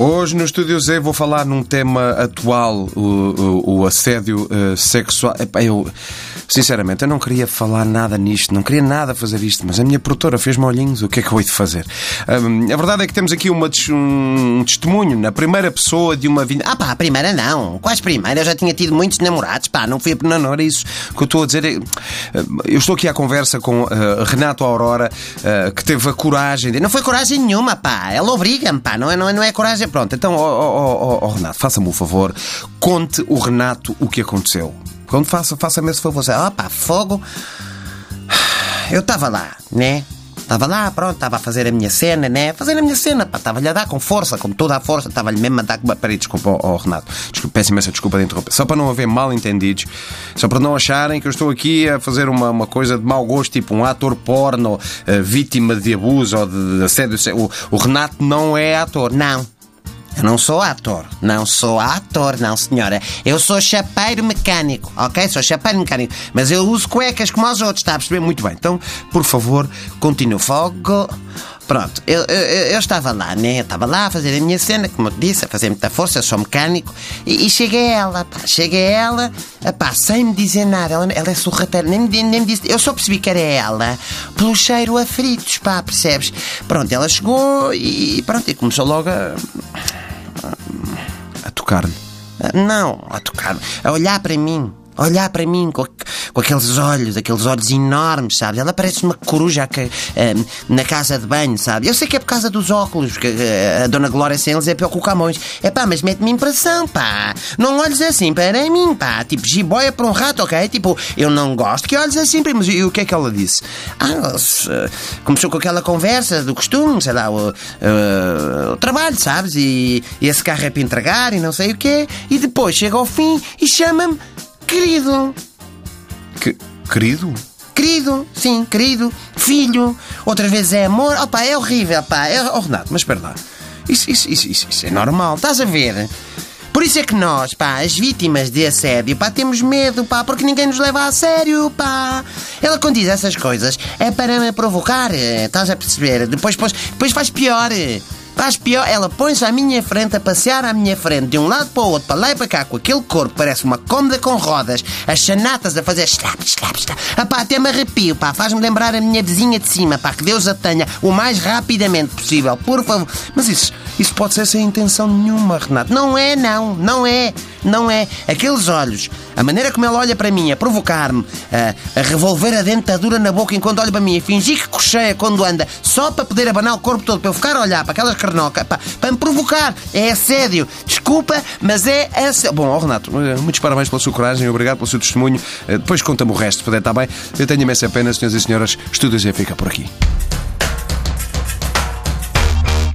Hoje no Estúdio Z vou falar num tema atual, o, o, o assédio uh, sexual. Epá, eu, sinceramente, eu não queria falar nada nisto, não queria nada fazer isto, mas a minha produtora fez-me olhinhos, o que é que eu hei de fazer? Um, a verdade é que temos aqui uma, um testemunho na primeira pessoa de uma vinda. Ah pá, a primeira não. Quase primeira? Eu já tinha tido muitos namorados, pá, não fui a não era isso que eu estou a dizer. É, eu estou aqui à conversa com uh, Renato Aurora, uh, que teve a coragem de. Não foi coragem nenhuma, pá, ela obriga-me, pá, não é, não é, não é coragem Pronto, então, oh, oh, oh, oh Renato, faça-me o favor, conte o Renato o que aconteceu. Quando faça, faça-me esse favor. Ah, pá, fogo. Eu estava lá, né? Estava lá, pronto, estava a fazer a minha cena, né? Fazer a minha cena, pá, estava-lhe a dar com força, com toda a força, estava-lhe mesmo a dar. Peraí, desculpa, oh, oh, Renato, desculpa, peço imensa desculpa de interromper. Só para não haver mal entendidos, só para não acharem que eu estou aqui a fazer uma, uma coisa de mau gosto, tipo um ator porno, uh, vítima de abuso ou de, de assédio. O, o Renato não é ator, não. Eu não sou ator. Não sou ator, não, senhora. Eu sou chapeiro mecânico, ok? Sou chapeiro mecânico. Mas eu uso cuecas como os outros, está a perceber? Muito bem. Então, por favor, continue. Fogo. Pronto, eu, eu, eu, estava lá, né? Eu estava lá a fazer a minha cena, como eu disse, a fazer muita força, eu sou mecânico, e, e cheguei a ela, pá, cheguei a ela, pá, sem me dizer nada, ela, ela é sorrateira, nem, nem, nem me disse, eu só percebi que era ela pelo cheiro a fritos, pá, percebes? Pronto, ela chegou e pronto, e começou logo a tocar-lhe? Não, a tocar a olhar para mim. A olhar para mim com, com aqueles olhos, aqueles olhos enormes, sabe? Ela parece uma coruja que, uh, na casa de banho, sabe? Eu sei que é por causa dos óculos, porque uh, a Dona Glória sem eles é pior que o Camões. É pá, mas mete-me impressão, pá. Não olhes assim para mim, pá. Tipo, jiboia para um rato, ok? Tipo, eu não gosto que olhes assim. Mas e o que é que ela disse? Ah, uh, começou com aquela conversa do costume, sei lá, o, o trabalho, sabes? E, e esse carro é para entregar e não sei o quê. E depois chega ao fim e chama-me Querido. Que, querido? Querido, sim, querido. Filho. Outras vezes é amor. Opa, é horrível, pá. É... Oh, Renato, mas espera lá. Isso, isso, isso, isso, isso é normal. Estás a ver? Por isso é que nós, pá, as vítimas de assédio, pá, temos medo, pá, porque ninguém nos leva a sério, pá. Ela quando diz essas coisas é para me provocar, estás a perceber? Depois, depois, depois faz pior. Faz pior, ela põe-se à minha frente, a passear à minha frente, de um lado para o outro, para lá e para cá, com aquele corpo parece uma cômoda com rodas, as chanatas a fazer slap, slap, slap. Ah, pá, até me arrepio, pá, faz-me lembrar a minha vizinha de cima, pá, que Deus a tenha o mais rapidamente possível, por favor. Mas isso, isso pode ser sem intenção nenhuma, Renato. Não é, não, não é. Não é. Aqueles olhos, a maneira como ela olha para mim, a provocar-me, a, a, revolver a dentadura na boca enquanto olha para mim, a fingir que cocheia quando anda, só para poder abanar o corpo todo, para eu ficar a olhar para aquelas carnocas, para, para me provocar. É assédio. Desculpa, mas é assédio. Bom, oh, Renato, muitos parabéns pela sua coragem, obrigado pelo seu testemunho. Eh, depois conta-me o resto, puder, está bem? Eu tenho imensa pena, senhoras e senhoras. Estúdios já fica por aqui.